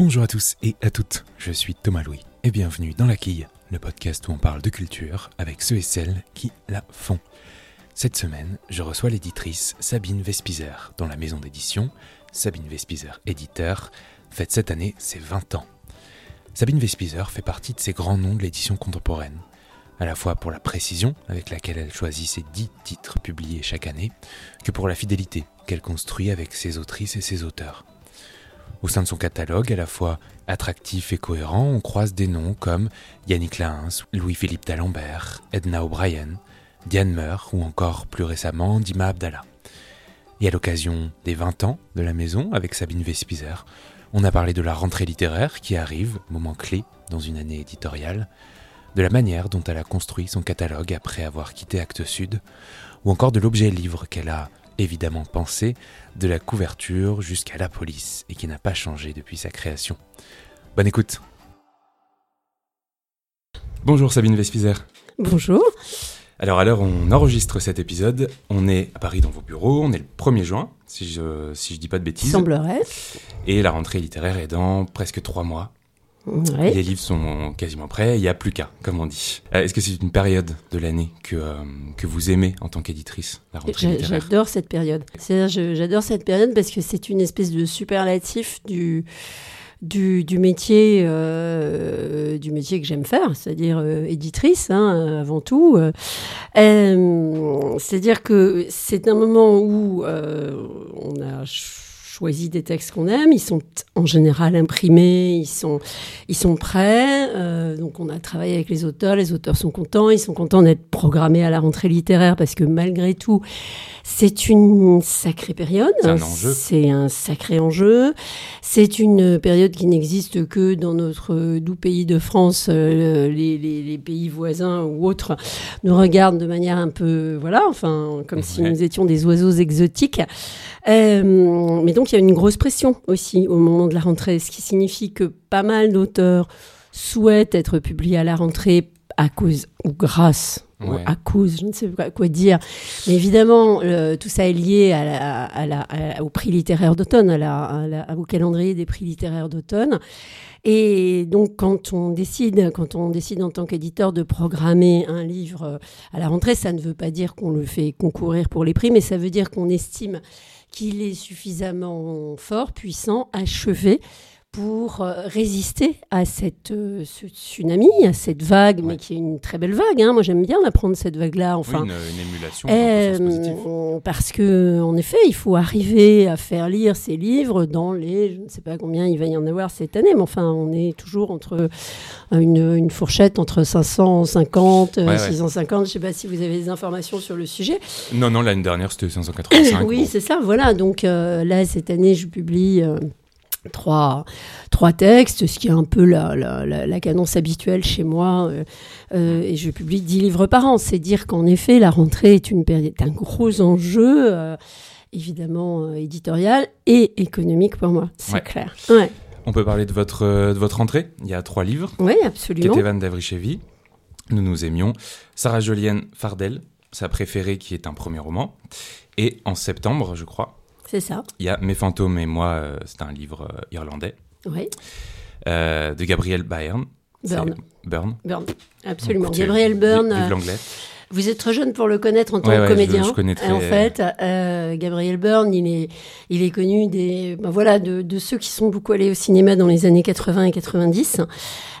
Bonjour à tous et à toutes, je suis Thomas Louis et bienvenue dans La Quille, le podcast où on parle de culture avec ceux et celles qui la font. Cette semaine, je reçois l'éditrice Sabine Vespizer, dont la maison d'édition, Sabine Vespizer éditeur, fête cette année ses 20 ans. Sabine Vespizer fait partie de ces grands noms de l'édition contemporaine, à la fois pour la précision avec laquelle elle choisit ses 10 titres publiés chaque année, que pour la fidélité qu'elle construit avec ses autrices et ses auteurs. Au sein de son catalogue, à la fois attractif et cohérent, on croise des noms comme Yannick Lahens, Louis-Philippe d'Alembert, Edna O'Brien, Diane Meur ou encore plus récemment Dima Abdallah. Et à l'occasion des 20 ans de la maison avec Sabine Vespizer, on a parlé de la rentrée littéraire qui arrive, moment clé dans une année éditoriale, de la manière dont elle a construit son catalogue après avoir quitté Actes Sud, ou encore de l'objet livre qu'elle a évidemment pensé, de la couverture jusqu'à la police, et qui n'a pas changé depuis sa création. Bonne écoute Bonjour Sabine Vespizer. Bonjour. Alors à l'heure où on enregistre cet épisode, on est à Paris dans vos bureaux, on est le 1er juin, si je si je dis pas de bêtises. Semblerait. Et la rentrée littéraire est dans presque trois mois. Les livres sont quasiment prêts, il n'y a plus qu'à, comme on dit. Euh, Est-ce que c'est une période de l'année que, euh, que vous aimez en tant qu'éditrice, la rentrée J'adore cette période. J'adore cette période parce que c'est une espèce de superlatif du du, du métier euh, du métier que j'aime faire, c'est-à-dire euh, éditrice hein, avant tout. Euh, c'est-à-dire que c'est un moment où on a ch- choisi des textes qu'on aime, ils sont en général imprimés, ils sont ils sont prêts. euh, donc on a travaillé avec les auteurs, les auteurs sont contents, ils sont contents d'être programmés à la rentrée littéraire parce que malgré tout, c'est une sacrée période. C'est un enjeu. C'est un sacré enjeu. C'est une période qui n'existe que dans notre doux pays de France. Euh, les, les- les pays voisins ou autres nous regardent de manière un peu, voilà, enfin, comme si nous étions des oiseaux exotiques. Euh, mais donc il y a une grosse pression aussi au moment de la rentrée, ce qui signifie que pas mal d'auteurs souhaitent être publiés à la rentrée à cause ou grâce Ouais. à cause, je ne sais pas quoi dire. Mais évidemment, euh, tout ça est lié à la- à la- à- au prix littéraire d'automne, à au calendrier des prix littéraires d'automne. Et donc, quand on décide, quand on décide en tant qu'éditeur de programmer un livre euh, à la rentrée, ça ne veut pas dire qu'on le fait concourir pour les prix, mais ça veut dire qu'on estime qu'il est suffisamment fort, puissant, achevé pour euh, résister à cette, euh, ce tsunami, à cette vague, mais qui est une très belle vague. hein. Moi, j'aime bien la prendre, cette vague-là. Enfin, Oui, une, une émulation, euh, parce que, en effet, il faut arriver à faire lire ces livres dans les, je ne sais pas combien il va y en avoir cette année, mais enfin, on est toujours entre une, une fourchette entre 550, euh, Ouais, ouais. 650. Je ne sais pas si vous avez des informations sur le sujet. Non, non, l'année dernière c'était 585. oui, bon. c'est ça, voilà. Donc euh, là, cette année, je publie trois, trois textes, ce qui est un peu la, la, la- la cadence habituelle chez moi. euh, euh, et je publie 10 livres par an. C'est dire qu'en effet, la rentrée est, une période, un gros enjeu. euh, évidemment éditorial et économique pour moi, c'est Ouais. clair. Ouais. On peut parler de votre, de votre entrée. Il y a trois livres. Oui, absolument. Ketevan Davrichevi, Nous nous aimions, Sarah Jolienne Fardel, sa préférée qui est un premier roman. Et en septembre, je crois, C'est ça. il y a Mes fantômes et moi, euh, c'est un livre euh, irlandais, Oui. euh, de Gabriel Byrne. Burn. Burn. Burn. Absolument. Gabriel Byrne. Vive l'anglais. Vous êtes trop jeune pour le connaître en tant Ouais, que ouais, je- comédien. je connais très- En fait, euh, Gabriel Byrne, il est, il est connu des, ben voilà, de, de ceux qui sont beaucoup allés au cinéma dans les années 80 et 90,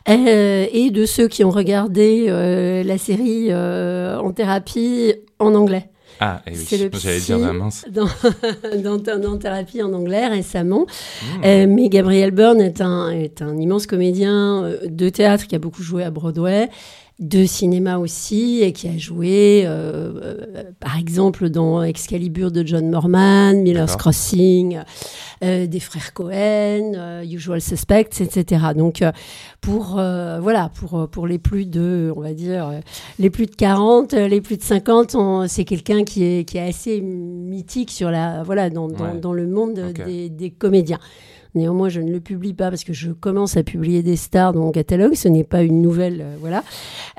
euh, et de ceux qui ont regardé euh, la série en thérapie en anglais. Ah, eh C'est oui, le j'allais psy dire, ah, mince. Dans, dans, dans thérapie en anglais récemment. Mmh. Euh, mais Gabriel Byrne est un, est un immense comédien euh, de théâtre qui a beaucoup joué à Broadway, de cinéma aussi, et qui a joué, euh, euh, par exemple, dans Excalibur de John Morman, Miller's. Crossing, euh, des frères Cohen, euh, Usual Suspects, etc. Donc, pour, voilà, pour, pour les plus de, on va dire, les plus de 40, euh, les plus de 50, on- c'est quelqu'un qui est, qui est assez mythique sur la, voilà, dans, dans, Ouais. dans le monde des comédiens. Néanmoins, je ne le publie pas parce que je commence à publier des stars dans mon catalogue. Ce n'est pas une nouvelle, euh, voilà,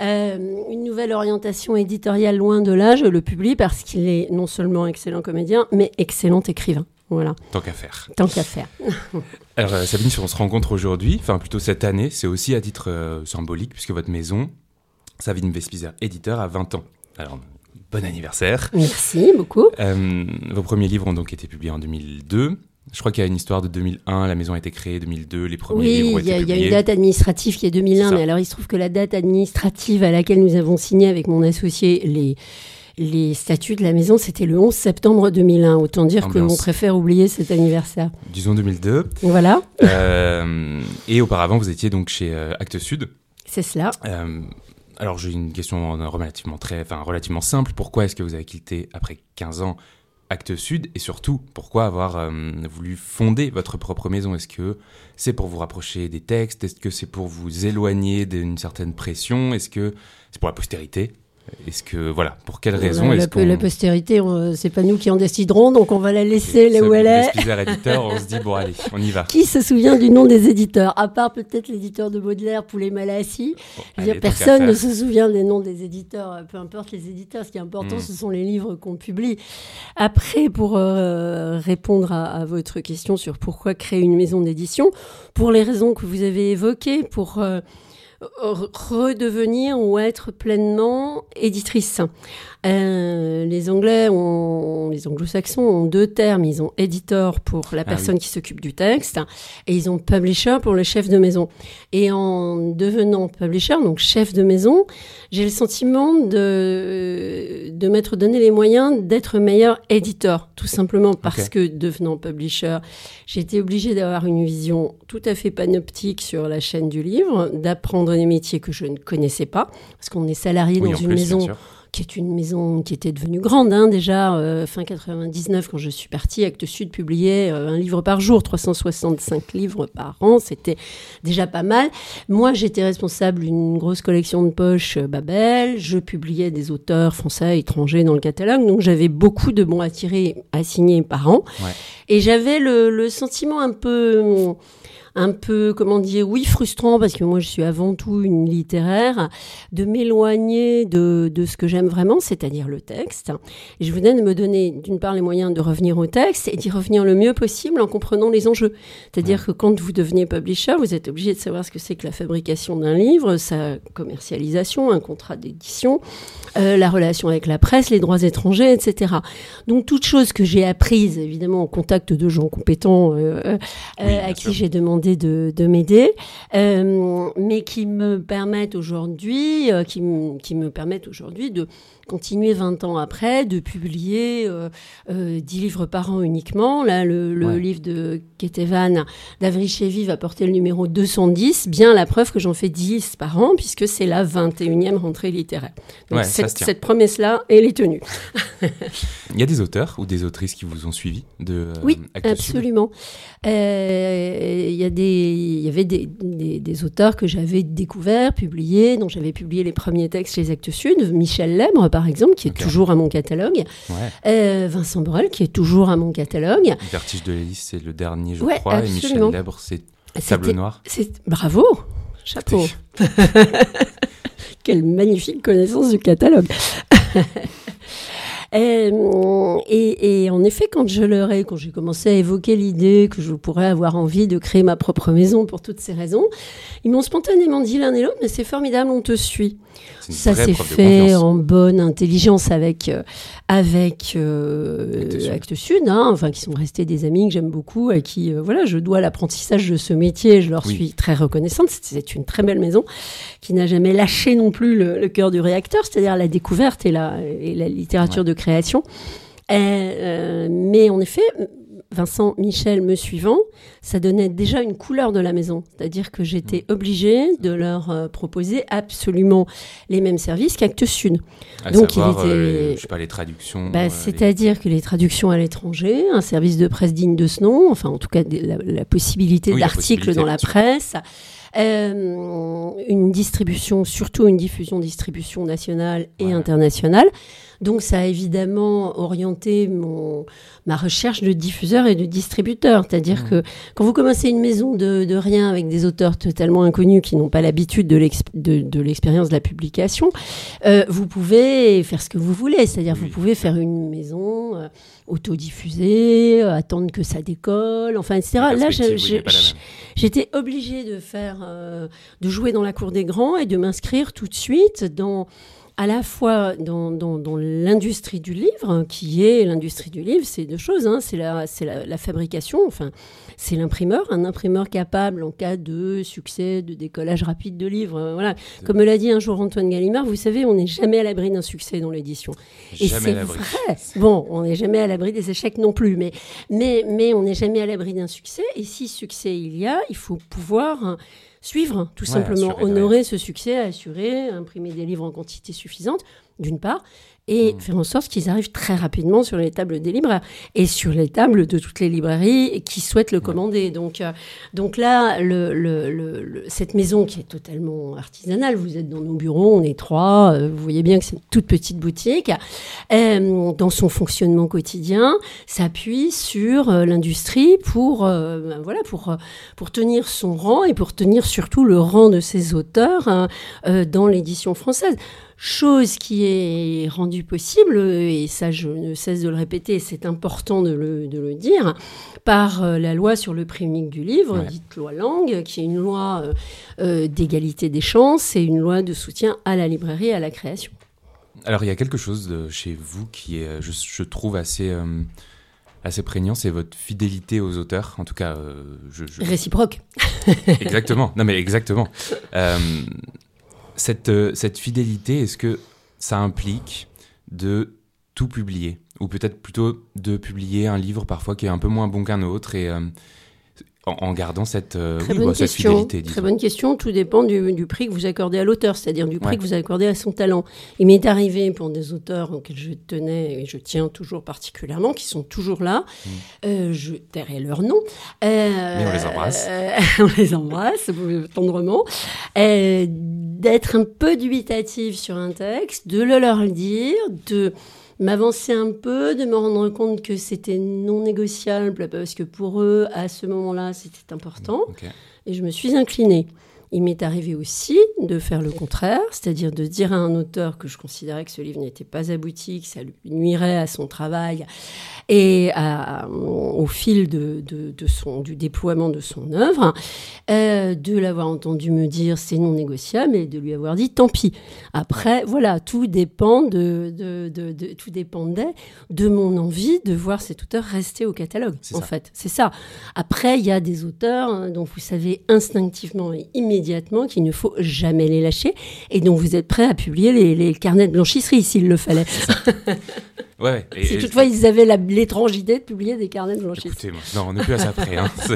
Euh, une nouvelle orientation éditoriale loin de là. Je le publie parce qu'il est non seulement excellent comédien, mais excellent écrivain. Voilà. Tant qu'à faire. Tant qu'à faire. Alors, euh, Sabine, si on se rencontre aujourd'hui, enfin plutôt cette année, c'est aussi à titre euh, symbolique, puisque votre maison, Sabine Vespizer, éditeur, a 20 ans. Alors, bon anniversaire. Merci beaucoup. Euh, vos premiers livres ont donc été publiés en 2002. Je crois qu'il y a une histoire de 2001, la maison a été créée 2002, les premiers oui, livres ont il y, a- été il y a publiés. une date administrative qui est 2001, C'est ça. mais alors il se trouve que la date administrative à laquelle nous avons signé avec mon associé les, les statuts de la maison, c'était le 11 septembre 2001. Autant dire Ambiance. qu'on préfère oublier cet anniversaire. Disons 2002. Voilà, Euh, et auparavant, vous étiez donc chez euh, Actes Sud. c'est cela. Euh, alors j'ai une question relativement, très, enfin, relativement simple. Pourquoi est-ce que vous avez quitté après 15 ans Actes Sud Et surtout, pourquoi avoir euh, voulu fonder votre propre maison? Est-ce que c'est pour vous rapprocher des textes? Est-ce que c'est pour vous éloigner d'une certaine pression? Est-ce que c'est pour la postérité? Est-ce que, voilà, pour quelle raison la, est-ce la- postérité, on- c'est pas nous qui en déciderons, donc on va la laisser là où elle est. Spizer éditeur, on se dit, bon allez, on y va. Qui se souvient du nom des éditeurs À part peut-être l'éditeur de Baudelaire, Poulet Malassi. Bon, Je veux allez, personne ne se souvient des noms des éditeurs, euh, peu importe les éditeurs. Ce qui est important, Mm. ce sont les livres qu'on publie. Après, pour euh, répondre à, à votre question sur pourquoi créer une maison d'édition, pour les raisons que vous avez évoquées, pour euh, redevenir ou être pleinement éditrice. Euh, les Anglais, ont, les Anglo-Saxons ont deux termes. Ils ont editor pour la Ah personne qui s'occupe du texte et ils ont publisher pour le chef de maison. Et en devenant publisher, donc chef de maison, j'ai le sentiment de, de m'être donné les moyens d'être meilleur éditeur, tout simplement parce que devenant publisher, j'ai été obligée d'avoir une vision tout à fait panoptique sur la chaîne du livre, d'apprendre des métiers que je ne connaissais pas, parce qu'on est salarié Oui, dans une plus, maison. Qui est une maison qui était devenue grande hein, déjà euh, fin 99 quand je suis partie Actes Sud publiait euh, un livre par jour 365 livres par an. C'était déjà pas mal. Moi j'étais responsable d'une grosse collection de poches euh, Babel. Je publiais des auteurs français étrangers dans le catalogue. Donc j'avais beaucoup de bons à tirer à signer par an. Ouais. et j'avais le, le sentiment un peu un peu, comment dire, oui, frustrant, parce que moi, je suis avant tout une littéraire, de m'éloigner de, de ce que j'aime vraiment, c'est-à-dire le texte. Et je venais de me donner, d'une part, les moyens de revenir au texte et d'y revenir le mieux possible en comprenant les enjeux. C'est-à-dire que quand vous devenez publisher, vous êtes obligé de savoir ce que c'est que la fabrication d'un livre, sa commercialisation, un contrat d'édition, euh, la relation avec la presse, les droits étrangers, etc. Donc, toutes choses que j'ai apprises, évidemment, en contact de gens compétents euh, euh, Oui, à qui j'ai demandé de, de m'aider, euh, mais qui me permettent aujourd'hui, euh, qui, qui me permettent aujourd'hui de continuer 20 ans après, de publier euh, euh, 10 livres par an uniquement. Là, le, le Ouais. livre de Ketevan d'Avrichevi va porter le numéro 210, bien la preuve que j'en fais 10 par an, puisque c'est la 21e rentrée littéraire. Donc Ouais, cette, cette promesse-là, elle est tenue. Il y a des auteurs ou des autrices qui vous ont suivi de Oui, absolument. Euh, Il y, a des- il y avait des, des- des auteurs que j'avais découverts, publiés, dont j'avais publié les premiers textes chez Actes Sud. Michel Lèbre, par exemple, qui est toujours à mon catalogue. Ouais. Euh, Vincent Borel, qui est toujours à mon catalogue. Vertige de l'hélice, c'est le dernier, je Ouais, crois. Et Michel. Lèbre, c'est Table Noire. c'est- Bravo Chapeau Quelle magnifique connaissance du catalogue Euh, et, et en effet, quand je leur ai, quand j'ai commencé à évoquer l'idée que je pourrais avoir envie de créer ma propre maison pour toutes ces raisons, ils m'ont spontanément dit l'un et l'autre, mais c'est formidable, on te suit. Ça s'est fait en bonne intelligence avec euh, avec euh, Actes Sud. Hein, enfin qui sont restés des amis que j'aime beaucoup, à qui euh, voilà, je dois l'apprentissage de ce métier, je leur Oui. suis très reconnaissante. C'est- une très belle maison qui n'a jamais lâché non plus le, le cœur du réacteur, c'est-à-dire la découverte et la et la littérature de création. Euh, euh, mais en effet, Vincent, Michel me suivant, ça donnait déjà une couleur de la maison. C'est-à-dire que j'étais Mm. obligée de leur euh, proposer absolument les mêmes services qu'Actes Sud. À donc, il savoir, était- euh, je sais pas, les traductions. Bah, euh, les- C'est-à-dire que les traductions à l'étranger, un service de presse digne de ce nom, enfin en tout cas la, la possibilité Oui, d'articles dans la presse, une distribution, surtout une diffusion, distribution nationale et internationale. Donc ça a évidemment orienté mon, ma recherche de diffuseur et de distributeur. C'est-à-dire mmh. que quand vous commencez une maison de, de, rien avec des auteurs totalement inconnus qui n'ont pas l'habitude de l'expérience de, la publication, euh, vous pouvez faire ce que vous voulez. C'est-à-dire vous pouvez faire une maison euh, autodiffusée, euh, attendre que ça décolle, enfin, etc. Là, j'étais obligée de faire, euh, de jouer dans la cour des grands et de m'inscrire tout de suite dans à la fois dans, dans, l'industrie du livre, qui est l'industrie du livre, c'est deux choses. Hein. c'est la, la, la, fabrication, enfin, c'est l'imprimeur, un imprimeur capable en cas de succès, de décollage rapide de livres. Euh, voilà. Comme l'a dit un jour Antoine Gallimard, vous savez, on n'est jamais à l'abri d'un succès dans l'édition. Et c'est vrai. Bon, on n'est jamais à l'abri des échecs non plus, mais, mais, mais on n'est jamais à l'abri d'un succès. Et si succès il y a, il faut pouvoir suivre, tout simplement, honorer ce succès, assurer, imprimer des livres en quantité suffisante, d'une part, et mm. faire en sorte qu'ils arrivent très rapidement sur les tables des libraires et sur les tables de toutes les librairies qui souhaitent le commander. Donc, euh, donc là, le, le, cette maison qui est totalement artisanale, vous êtes dans nos bureaux, on est trois, euh, vous voyez bien que c'est une toute petite boutique, euh, dans son fonctionnement quotidien, s'appuie sur l'industrie pour, ben voilà, pour, pour tenir son rang et pour tenir surtout le rang de ses auteurs hein, dans l'édition française chose qui est rendue possible, et ça je ne cesse de le répéter, c'est important de le, de le, dire, par euh, la loi sur le prix unique du livre, dite loi Langue, qui est une loi euh, euh, d'égalité des chances et une loi de soutien à la librairie et à la création. Alors il y a quelque chose de chez vous qui est, je, trouve, assez assez prégnant, c'est votre fidélité aux auteurs. En tout cas, je, réciproque. exactement. Non, mais exactement. Cette, euh, cette fidélité, est-ce que ça implique de tout publier? Ou peut-être plutôt de publier un livre parfois qui est un peu moins bon qu'un autre et euh, en, gardant cette, euh, très bonne bah, fidélité. Très bonne question. Tout dépend du, prix que vous accordez à l'auteur, c'est-à-dire du prix que vous accordez à son talent. Il m'est arrivé pour des auteurs auxquels je tenais et je tiens toujours particulièrement, qui sont toujours là. Mm. Euh, je tairai leur nom. Euh, Mais on les embrasse. on les embrasse tendrement. D'être un peu dubitatif sur un texte, de le leur dire, de m'avancer un peu, de me rendre compte que c'était non négociable parce que pour eux, à ce moment-là, c'était important. Et je me suis inclinée. Il m'est arrivé aussi de faire le contraire, c'est-à-dire de dire à un auteur que je considérais que ce livre n'était pas abouti, que ça lui nuirait à son travail et au fil de, son, du déploiement de son œuvre, euh, de l'avoir entendu me dire c'est non négociable et de lui avoir dit tant pis. Après, voilà, tout dépend de, de, tout dépendait de mon envie de voir cet auteur rester au catalogue. En fait, c'est ça. Après, il y a des auteurs hein, dont vous savez instinctivement et immédiatement qu'il ne faut jamais les lâcher et dont vous êtes prêt à publier les, les carnets de blanchisserie s'il le fallait. Ouais, et, si toutefois ils avaient l'étrange idée de publier des carnets de blanchisserie. non, on n'est plus à ça près. Hein.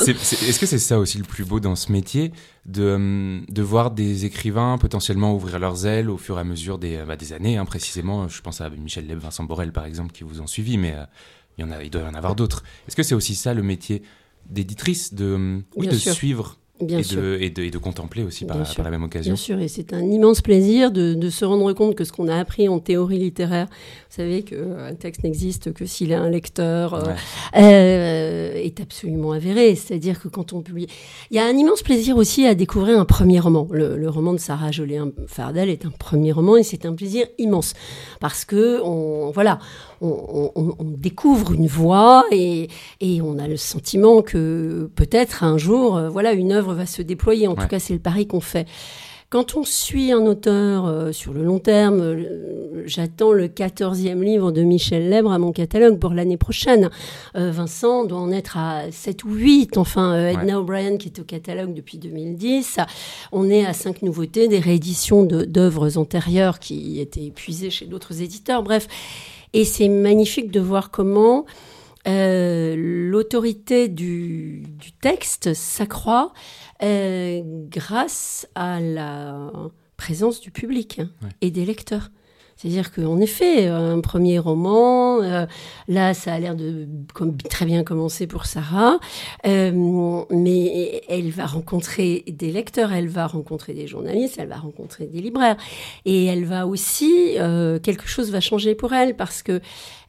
Est-ce que c'est ça aussi le plus beau dans ce métier, de, de voir des écrivains potentiellement ouvrir leurs ailes au fur et à mesure des, bah, des années, hein, précisément Je pense à Michel Leb, Vincent Borel par exemple, qui vous ont suivi, mais euh, il, y en a, il doit y en avoir d'autres. Est-ce que c'est aussi ça le métier d'éditrice, de, oui, de suivre Bien et, sûr. De, et, de, contempler aussi par, la même occasion. Bien sûr, et c'est un immense plaisir de, de, se rendre compte que ce qu'on a appris en théorie littéraire, vous savez qu'un texte n'existe que s'il a un lecteur, euh, euh, est absolument avéré. C'est-à-dire que quand on publie... Il y a un immense plaisir aussi à découvrir un premier roman. Le, le roman de Sarah Jolé-Fardel est un premier roman et c'est un plaisir immense. Parce que, on, voilà, on, on, on, découvre une voix et, et, on a le sentiment que peut-être un jour, euh, voilà, une œuvre va se déployer. En tout cas, c'est le pari qu'on fait. Quand on suit un auteur euh, sur le long terme, euh, j'attends le 14e livre de Michel Lèbre à mon catalogue pour l'année prochaine. Vincent doit en être à 7 ou 8. Enfin, Edna O'Brien qui est au catalogue depuis 2010. On est à 5 nouveautés, des rééditions d'œuvres antérieures qui étaient épuisées chez d'autres éditeurs. Bref, et c'est magnifique de voir comment euh, l'autorité du, texte s'accroît euh, grâce à la présence du public hein, et des lecteurs. C'est-à-dire qu'en effet, un premier roman, euh, là, ça a l'air de comme, très bien commencer pour Sarah, euh, mais elle va rencontrer des lecteurs, elle va rencontrer des journalistes, elle va rencontrer des libraires, et elle va aussi euh, quelque chose va changer pour elle parce que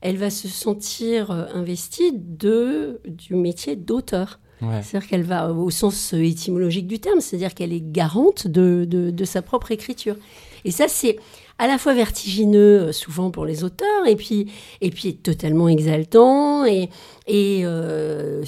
elle va se sentir investie de du métier d'auteur. C'est-à-dire qu'elle va au sens étymologique du terme, c'est-à-dire qu'elle est garante de, de, de sa propre écriture. Et ça, c'est à la fois vertigineux, euh, souvent pour les auteurs, et puis, et puis totalement exaltant, et, et euh,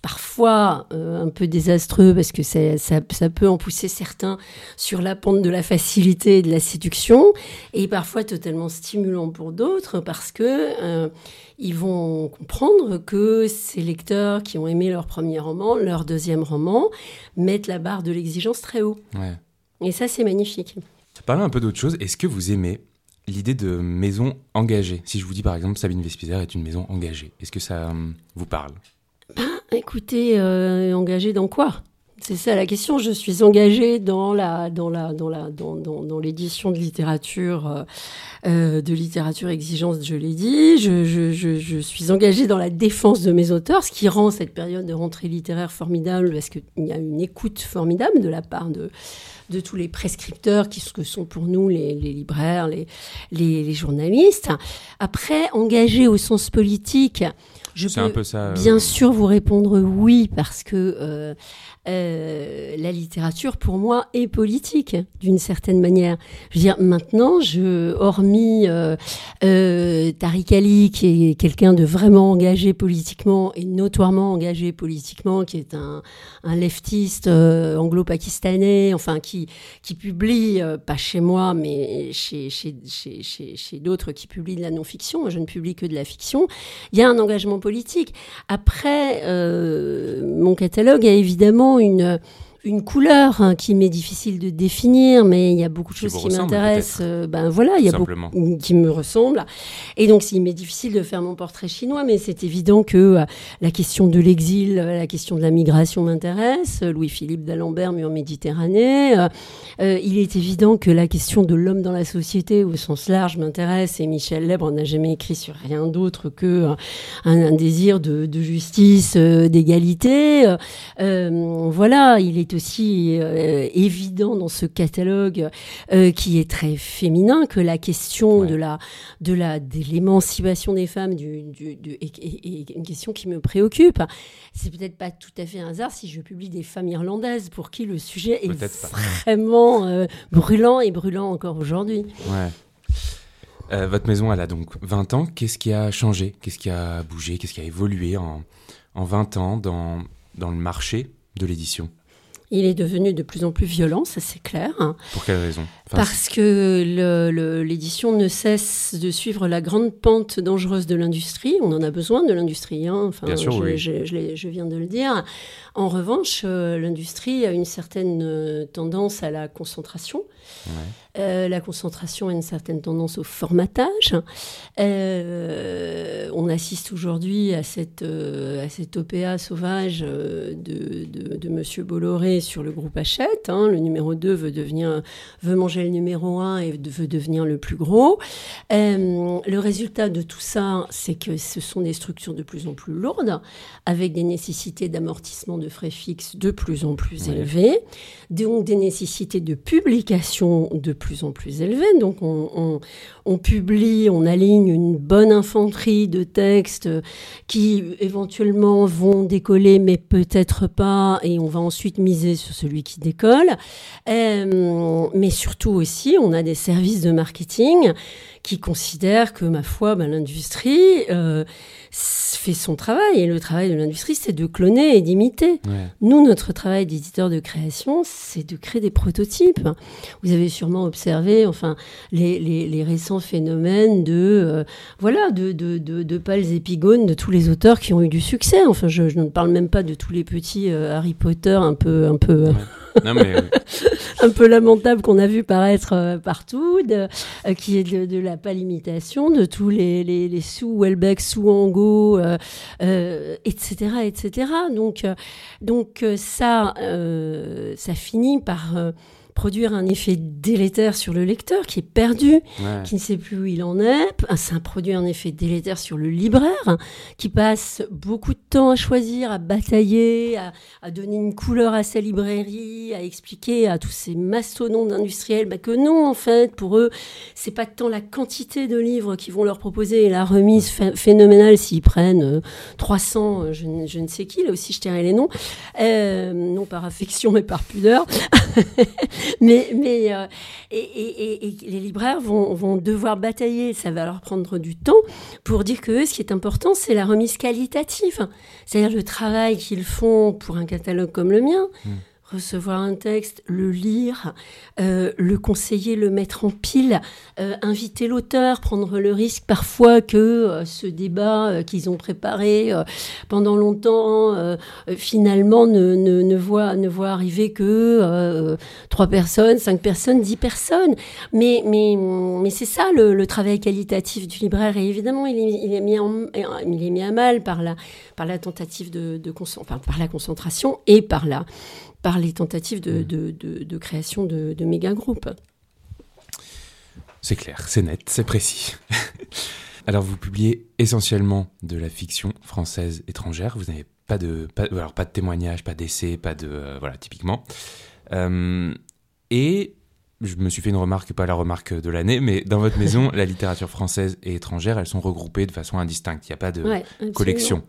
parfois euh, un peu désastreux, parce que ça, ça, peut en pousser certains sur la pente de la facilité et de la séduction, et parfois totalement stimulant pour d'autres, parce que ils vont comprendre que ces lecteurs qui ont aimé leur premier roman, leur deuxième roman, mettent la barre de l'exigence très haut. Et ça, c'est magnifique. Parlons un peu d'autre chose. Est-ce que vous aimez l'idée de maison engagée? Si je vous dis par exemple Sabine Vespizer est une maison engagée, est-ce que ça euh, vous parle? Ben, Écoutez, euh, engagée dans quoi? C'est ça la question. Je suis engagée dans la dans la dans la dans, dans, l'édition de littérature euh, de littérature exigence. Je l'ai dit. Je, je, je, je, suis engagée dans la défense de mes auteurs, ce qui rend cette période de rentrée littéraire formidable parce qu'il y a une écoute formidable de la part de de tous les prescripteurs qui sont pour nous les, libraires, les, les, journalistes. Après, engagé au sens politique, je peux bien euh, sûr vous répondre oui parce que euh, euh, la littérature, pour moi, est politique, d'une certaine manière. Je veux dire, maintenant, je, hormis euh, euh, Tariq Ali, qui est quelqu'un de vraiment engagé politiquement et notoirement engagé politiquement, qui est un, un leftiste anglo-pakistanais, enfin, qui, qui publie, pas chez moi, mais chez, chez, chez, chez, chez d'autres qui publient de la non-fiction, moi je ne publie que de la fiction, il y a un engagement politique. Après, mon catalogue a évidemment une une couleur hein, qui m'est difficile de définir, mais il y a beaucoup de choses qui m'intéressent. Euh, ben voilà, il y a beaucoup qui me ressemblent. Et donc, il m'est difficile de faire mon portrait chinois, mais c'est évident que euh, la question de l'exil, euh, la question de la migration m'intéresse. Louis-Philippe d'Alembert, mur Méditerranée. il est évident que la question de l'homme dans la société, au sens large, m'intéresse. Et Michel Lèbre n'a jamais écrit sur rien d'autre que un, désir de, de justice, d'égalité. voilà, il est aussi euh, évident dans ce catalogue euh, qui est très féminin que la question de la de la de l'émancipation des femmes du, du, est, une question qui me préoccupe. C'est peut-être pas tout à fait un hasard si je publie des femmes irlandaises pour qui le sujet est vraiment euh, brûlant et brûlant encore aujourd'hui. votre maison, elle a donc 20 ans. Qu'est-ce qui a changé? Qu'est-ce qui a bougé? Qu'est-ce qui a évolué en, en 20 ans dans, dans le marché de l'édition? Il est devenu de plus en plus violent, ça c'est clair. Pour quelle raison? Parce que l'édition ne cesse de suivre la grande pente dangereuse de l'industrie. On en a besoin de l'industrie, hein. enfin, Bien sûr, je, oui. je, je, viens de le dire. En revanche, euh, l'industrie a une certaine euh, tendance à la concentration. Euh, la concentration a une certaine tendance au formatage. Euh, on assiste aujourd'hui à cette, euh, à cette OPA sauvage de, de, de Monsieur Bolloré sur le groupe Hachette. Hein. Le numéro 2 veut, devenir, veut manger le numéro 1 et veut devenir le plus gros. le résultat de tout ça, c'est que ce sont des structures de plus en plus lourdes, avec des nécessités d'amortissement de frais fixes de plus en plus élevées, donc des nécessités de publication de plus en plus élevées. Donc on, on, publie, on aligne une bonne infanterie de textes qui éventuellement vont décoller, mais peut-être pas, et on va ensuite miser sur celui qui décolle. Euh, mais surtout aussi, on a des services de marketing qui considèrent que, ma foi, ben, l'industrie... Euh, fait son travail. Et le travail de l'industrie, c'est de cloner et d'imiter. Nous, notre travail d'éditeur de création, c'est de créer des prototypes. Vous avez sûrement observé, enfin, les, les, les récents phénomènes de, euh, voilà, de, de, de, de, pales épigones de tous les auteurs qui ont eu du succès. Enfin, je, je ne parle même pas de tous les petits euh, Harry Potter un peu, un peu. Non, mais, un peu lamentable qu'on a vu paraître euh, partout, de, qui est de, la pâle imitation de tous les, les, les sous Welbeck, sous euh, euh, etc., etc. Donc, euh, donc ça, ça finit par produire un effet délétère sur le lecteur qui est perdu, qui ne sait plus où il en est. Ça produit un effet délétère sur le libraire qui passe beaucoup de temps à choisir, à batailler, à, donner une couleur à sa librairie, à expliquer à tous ces mastodontes industriels bah, que non, en fait, pour eux, c'est pas tant la quantité de livres qu'ils vont leur proposer et la remise phénoménale s'ils prennent 300, euh, euh, je, ne sais qui, là aussi je tairai les noms, euh, non par affection mais par pudeur. mais mais euh, et, les libraires vont, vont, devoir batailler, ça va leur prendre du temps pour dire que ce qui est important, c'est la remise qualitative, c'est-à-dire le travail qu'ils font pour un catalogue comme le mien. Hmm recevoir un texte, le lire, euh, le conseiller, le mettre en pile, euh, inviter l'auteur, prendre le risque parfois que euh, ce débat qu'ils ont préparé pendant longtemps, finalement ne, ne, voit, ne voit arriver que trois personnes, cinq personnes, dix personnes. Mais, mais, mais c'est ça le, travail qualitatif du libraire. Et évidemment, il est, mis, il est mis à mal par la, par la tentative de, de par la concentration et par la par les tentatives de, mm. création de, méga-groupes. C'est clair, c'est net, c'est précis. alors vous publiez essentiellement de la fiction française étrangère, vous n'avez pas de, pas, alors pas de témoignages, pas d'essais, pas de... Euh, voilà, typiquement. Euh, et je me suis fait une remarque, pas la remarque de l'année, mais dans votre maison, la littérature française et étrangère, elles sont regroupées de façon indistincte. Il n'y a pas de collection.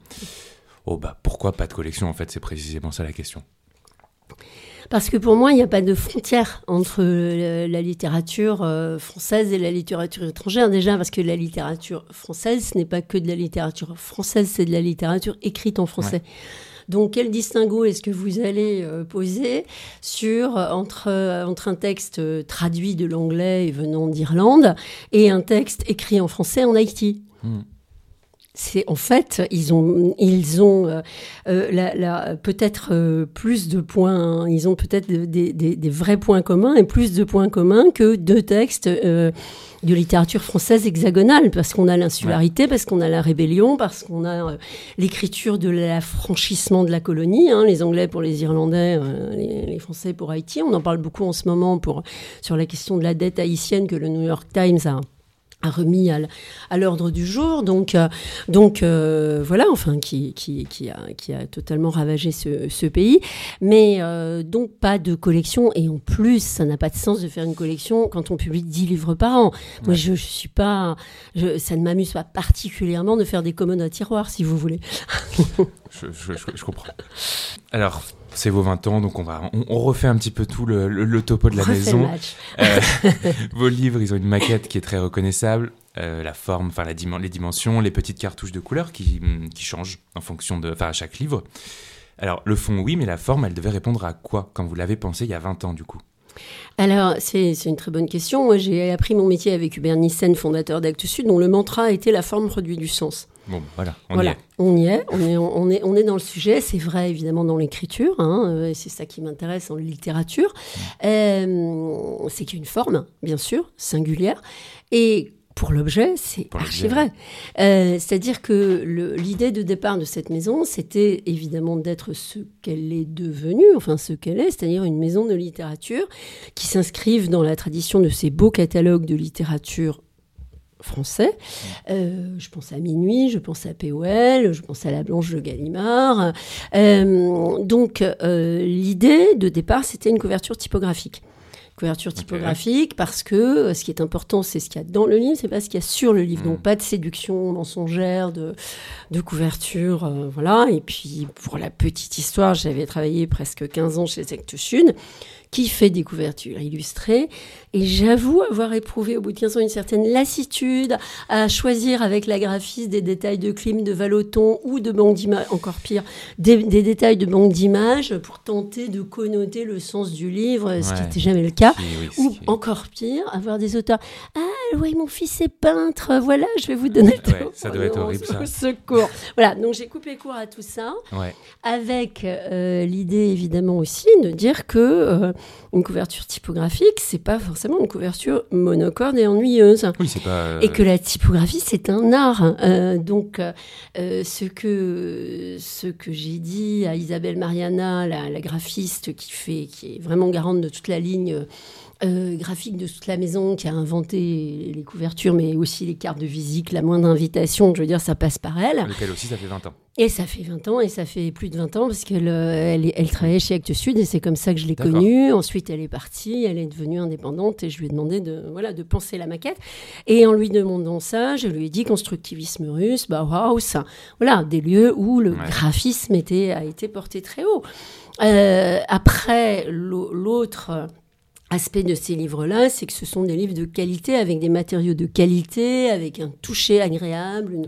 Oh bah pourquoi pas de collection en fait C'est précisément ça la question. Parce que pour moi, il n'y a pas de frontière entre euh, la littérature euh, française et la littérature étrangère. Déjà, parce que la littérature française, ce n'est pas que de la littérature française, c'est de la littérature écrite en français. Donc, quel distinguo est-ce que vous allez euh, poser sur, entre, entre un texte traduit de l'anglais et venant d'Irlande et un texte écrit en français en Haïti? Hmm c'est en fait, ils ont, ils ont euh, euh, peut-être euh, plus de points, ils ont peut-être des, vrais points communs et plus de points communs que deux textes de littérature française hexagonale, parce qu'on a l'insularité, parce qu'on a la rébellion, parce qu'on a l'écriture de l'affranchissement de la colonie, hein, les Anglais pour les Irlandais, les, les, Français pour Haïti. On en parle beaucoup en ce moment pour, sur la question de la dette haïtienne que le New York Times a remis à, l'ordre du jour. Donc, euh, donc euh, voilà, enfin, qui, qui, qui, a, qui a totalement ravagé ce, ce pays. Mais euh, donc, pas de collection. Et en plus, ça n'a pas de sens de faire une collection quand on publie 10 livres par an. Moi, je, je suis pas. Je, ça ne m'amuse pas particulièrement de faire des commodes à tiroir, si vous voulez. je, je, comprends. Alors, c'est vos 20 ans, donc on va on, refait un petit peu tout le, le, topo de la maison. Euh, vos livres, ils ont une maquette qui est très reconnaissable, euh, la forme, enfin la les dimensions, les petites cartouches de couleurs qui, mm, qui changent en fonction de, enfin à chaque livre. Alors le fond, oui, mais la forme, elle devait répondre à quoi quand vous l'avez pensé il y a 20 ans du coup? Alors, c'est une très bonne question. Moi, j'ai appris mon métier avec Hubert Nissen, fondateur d'Actes Sud, dont le mantra était la forme produit du sens. Bon, voilà, on y est. On y est, on est, on est, on est dans le sujet. C'est vrai, évidemment, dans l'écriture, hein, euh, c'est ça qui m'intéresse en littérature. Euh, c'est qu'il y a une forme, bien sûr, singulière. Et pour l'objet, c'est archi vrai. Euh, c'est-à-dire que l'idée de départ de cette maison, c'était évidemment d'être ce qu'elle est devenue, enfin ce qu'elle est, c'est-à-dire une maison de littérature qui s'inscrive dans la tradition de ces beaux catalogues de littérature français. Euh, je pense à Minuit, je pense à POL, je pense à La Blanche de Gallimard. Euh, donc euh, l'idée de départ, c'était une couverture typographique. Couverture typographique parce que ce qui est important, c'est ce qu'il y a dans le livre, c'est pas ce qu'il y a sur le livre. Donc hmm. pas de séduction mensongère, de, de couverture, voilà. Et puis pour la petite histoire, j'avais travaillé presque 15 ans chez Secte Sud qui fait des couvertures illustrées. Et j'avoue avoir éprouvé au bout de 15 ans une certaine lassitude à choisir avec la graphiste des détails de clim, de valoton ou de banque d'images, encore pire, des, détails de banque d'images pour tenter de connoter le sens du livre, ce qui n'était jamais le cas. oui, Ou encore pire, avoir des auteurs. Ah, oui, mon fils est peintre, voilà, je vais vous donner le Ouais, ça doit être horrible, ça. Au secours. voilà, donc j'ai coupé court à tout ça, Ouais. avec euh, l'idée évidemment aussi de dire que euh, une couverture typographique, c'est pas forcément une couverture monocorde et ennuyeuse. Oui, c'est pas. euh, Et que la typographie, c'est un art. Euh, donc, euh, euh, ce que, ce que j'ai dit à Isabelle Mariana, la, la graphiste qui, fait, qui est vraiment garante de toute la ligne euh, graphique de toute la maison, qui a inventé les couvertures, mais aussi les cartes de visite, la moindre invitation, je veux dire, ça passe par elle. Lequel aussi, ça fait 20 ans. Et ça fait 20 ans, et ça fait plus de 20 ans, parce qu'elle elle, elle travaillait chez Actes Sud, et c'est comme ça que je l'ai connue. Ensuite, elle est partie, elle est devenue indépendante, et je lui ai demandé de, voilà, de penser la maquette. Et en lui demandant ça, je lui ai dit constructivisme russe, Bauhaus, voilà, des lieux où le Ouais. graphisme était, a été porté très haut. Euh, après, l'au- l'autre aspect de ces livres-là, c'est que ce sont des livres de qualité, avec des matériaux de qualité, avec un toucher agréable.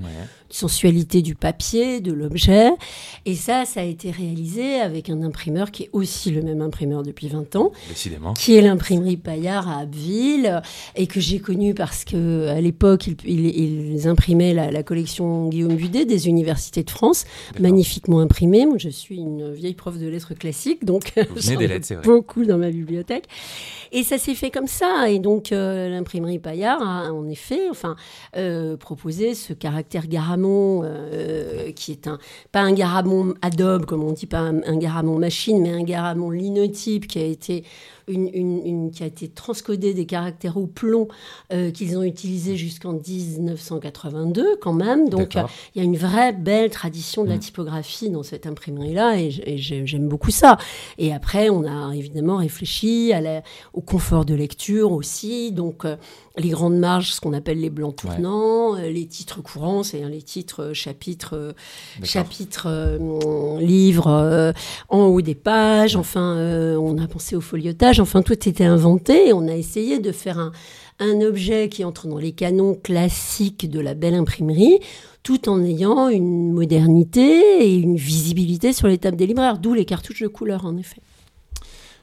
Sensualité du papier, de l'objet. Et ça, ça a été réalisé avec un imprimeur qui est aussi le même imprimeur depuis 20 ans, Décidément. qui est l'imprimerie Paillard à Abbeville, et que j'ai connu parce que à l'époque, ils, imprimaient la, la collection Guillaume Budet des universités de France, magnifiquement imprimée. Moi, je suis une vieille prof de lettres classiques, donc j'en ai lettres, c'est vrai. beaucoup dans ma bibliothèque. Et ça s'est fait comme ça. Et donc, euh, l'imprimerie Paillard a, en effet, enfin, euh, proposé ce caractère garamond, euh, qui est un, pas un garamond Adobe, comme on dit, pas un, un garamond machine, mais un garamond linotype qui a été une, une- une- qui a été transcodé des caractères au plomb euh, qu'ils ont utilisés jusqu'en 1982 quand même. Donc il y a une vraie belle tradition de la Mm. typographie dans cette imprimerie-là et, j'aime beaucoup ça. Et après, on a évidemment réfléchi à la- au confort de lecture aussi. Donc, euh, les grandes marges, ce qu'on appelle les blancs Ouais. tournants, euh, les titres courants, c'est-à-dire les titres euh, chapitres, euh, chapitres euh, livres en haut des pages. Enfin, on a pensé au foliotage. Enfin, tout était inventé et on a essayé de faire un, un objet qui entre dans les canons classiques de la belle imprimerie, tout en ayant une modernité et une visibilité sur les tables des libraires, d'où les cartouches de couleur, en effet.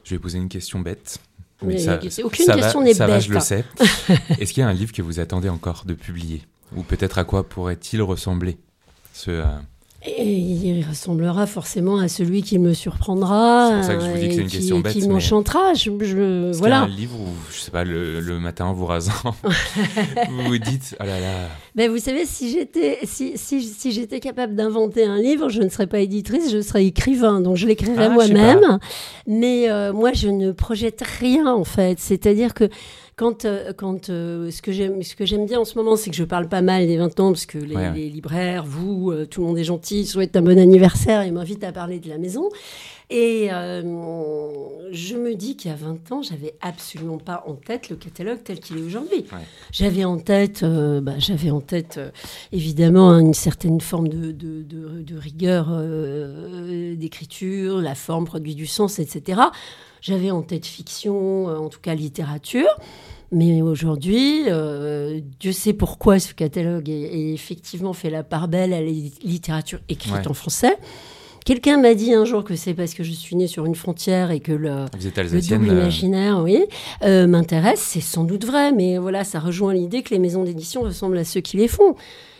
Je vais poser une question bête. Mais ça- aucune ça question n'est Ça va, bête. je le sais. Est-ce qu'il y a un livre que vous attendez encore de publier? Ou peut-être à quoi pourrait-il ressembler ce, euh, Et il ressemblera forcément à celui qui me surprendra, C'est pour ça que je vous dis que c'est et une qui, question bête, qui m'enchantera. Je, je- voilà. un livre où, je sais pas, le, le matin en vous rasant, vous vous dites, oh là là, Ben, vous savez, si j'étais si, si, si j'étais capable d'inventer un livre, je ne serais pas éditrice, je serais écrivain. Donc je l'écrirais Ah, moi-même. Mais euh, moi, je ne projette rien en fait. C'est-à-dire que quand, euh, quand euh, ce que j'aime ce que j'aime bien en ce moment, c'est que je parle pas mal des 20 ans parce que les, Ouais, ouais. les libraires, vous, euh, tout le monde est gentil, souhaite un bon anniversaire et m'invite à parler de la maison. Et euh, je me dis qu'il y a 20 ans, j'avais absolument pas en tête le catalogue tel qu'il est aujourd'hui. Ouais. J'avais en tête, euh, bah, j'avais en tête euh, évidemment une certaine forme de, de, de- de rigueur d'écriture, la forme produit du sens, etc. J'avais en tête fiction, en tout cas littérature. Mais aujourd'hui, euh, Dieu sait pourquoi ce catalogue est, est effectivement fait la part belle à la littérature écrite Ouais. en français. Quelqu'un m'a dit un jour que c'est parce que je suis née sur une frontière et que le, double euh, imaginaire, oui, euh, m'intéresse. C'est sans doute vrai, mais voilà, ça rejoint l'idée que les maisons d'édition ressemblent à ceux qui les font.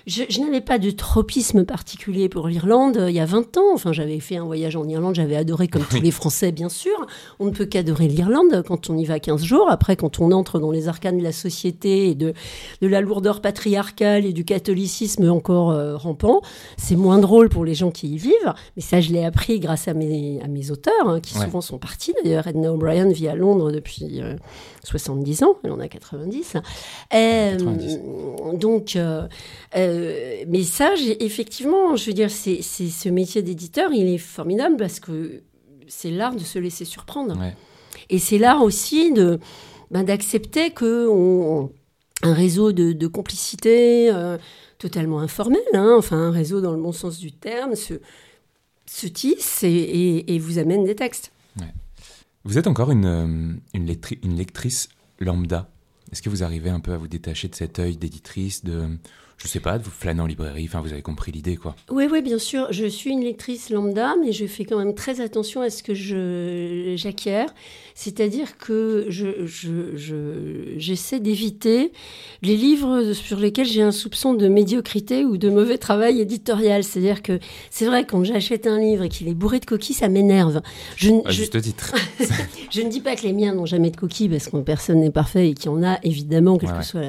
Je, je n'avais pas de tropisme particulier pour l'Irlande euh, il y a 20 ans. Enfin, j'avais fait un voyage en Irlande, j'avais adoré, comme tous les Français, bien sûr. On ne peut qu'adorer l'Irlande quand on y va 15 jours. Après, quand on entre dans les arcanes de la société et de, de la lourdeur patriarcale et du catholicisme encore euh, rampant, c'est moins drôle pour les gens qui y vivent. Mais ça, je l'ai appris grâce à mes, à mes auteurs, hein, qui Ouais. souvent sont partis. D'ailleurs, Edna O'Brien vit à Londres depuis euh, 70 ans. Elle en a 90. Euh, 90. donc, euh, mais ça, effectivement, je veux dire, c'est ce métier d'éditeur, il est formidable parce que c'est l'art de se laisser surprendre. Ouais. Et c'est l'art aussi de ben, d'accepter que on- un réseau de, de complicité euh, totalement informel, hein, enfin un réseau dans le bon sens du terme, se, se tisse et, et- et vous amène des textes. Vous êtes encore une, euh, une, une lectrice lambda. Est-ce que vous arrivez un peu à vous détacher de cet œil d'éditrice, de, je sais pas, de vous flâner en librairie, enfin vous avez compris l'idée quoi. Oui, oui, bien sûr. Je suis une lectrice lambda, mais je fais quand même très attention à ce que je, j'acquiers. C'est-à-dire que je, je, j'essaie d'éviter les livres sur lesquels j'ai un soupçon de médiocrité ou de mauvais travail éditorial. C'est-à-dire que c'est vrai, quand j'achète un livre et qu'il est bourré de coquilles, ça m'énerve. Je, à juste titre. je ne dis pas que les miens n'ont jamais de coquilles, parce que personne n'est parfait et qu'il y en a, évidemment, quel que soit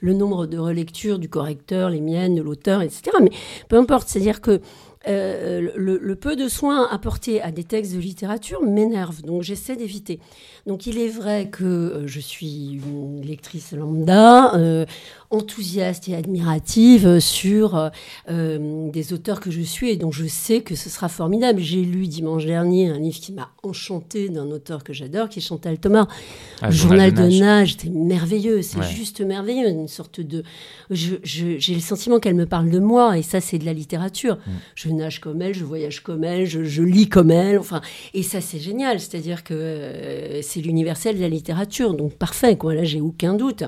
le nombre de relectures du correcteur les miennes, l'auteur, etc. Mais peu importe, c'est-à-dire que euh, le, peu de soins apportés à des textes de littérature m'énerve, donc j'essaie d'éviter. Donc il est vrai que euh, je suis une lectrice lambda, euh, enthousiaste et admirative sur des auteurs que je suis et dont je sais que ce sera formidable. J'ai lu dimanche dernier un livre qui m'a enchanté d'un auteur que j'adore, qui est Chantal Thomas. Ah, le journal, de nage, c'était merveilleux, c'est juste merveilleux, une sorte de... J'ai le sentiment qu'elle me parle de moi et ça c'est de la littérature. Mm. Je nage comme elle, je voyage comme elle, je, lis comme elle. Enfin, et ça, c'est génial. C'est-à-dire que euh, c'est l'universel de la littérature. Donc, parfait, quoi. Là, j'ai aucun doute.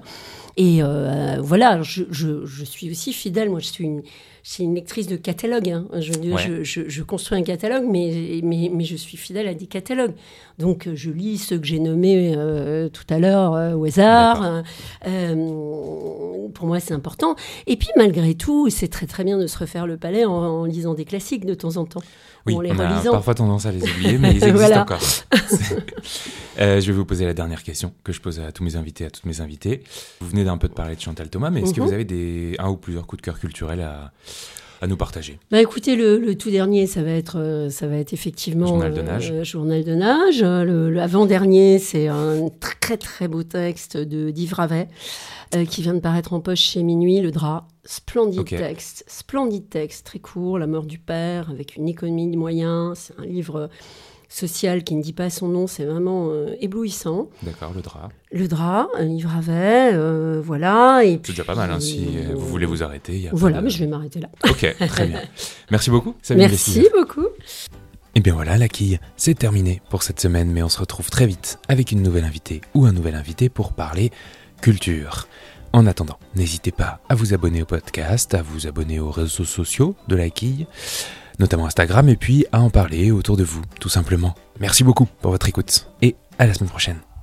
Et euh, voilà, je, je, suis aussi fidèle. Moi, je suis une, une lectrice de catalogue. Hein. Je, je, construis un catalogue, mais, mais, mais, je suis fidèle à des catalogues. Donc, je lis ceux que j'ai nommés euh, tout à l'heure au hasard. pour moi, c'est important. Et puis, malgré tout, c'est très très bien de se refaire le palais en lisant des classiques de temps en temps. Oui, on a parfois tendance à les oublier, mais ils existent encore. Euh, je vais vous poser la dernière question que je pose à tous mes invités, à toutes mes invitées. Vous venez d'un peu de parler de Chantal Thomas, mais est-ce que mhm. vous avez des, un ou plusieurs coups de cœur culturels à, à nous partager bah écoutez, le, tout dernier, ça va être, euh, ça va être effectivement Journal de nage. Euh, journal de nage. L'avant-dernier, c'est un très très beau texte de d'Yves Ravet qui vient de paraître en poche chez Minuit, Le Drap. Splendide texte, splendide texte, très court, La mort du père, avec une économie de moyens. C'est un livre social qui ne dit pas son nom, c'est vraiment euh, éblouissant. D'accord, le drap. Le drap, un livre euh, voilà. C'est déjà pas mal, hein, si euh, vous voulez vous arrêter. voilà, mais je vais m'arrêter là. Ok, très bien. Merci beaucoup. Merci beaucoup. Et eh bien voilà, la quille, c'est terminé pour cette semaine, mais on se retrouve très vite avec une nouvelle invitée ou un nouvel invité pour parler culture. En attendant, n'hésitez pas à vous abonner au podcast, à vous abonner aux réseaux sociaux de la quille, notamment Instagram, et puis à en parler autour de vous, tout simplement. Merci beaucoup pour votre écoute, et à la semaine prochaine.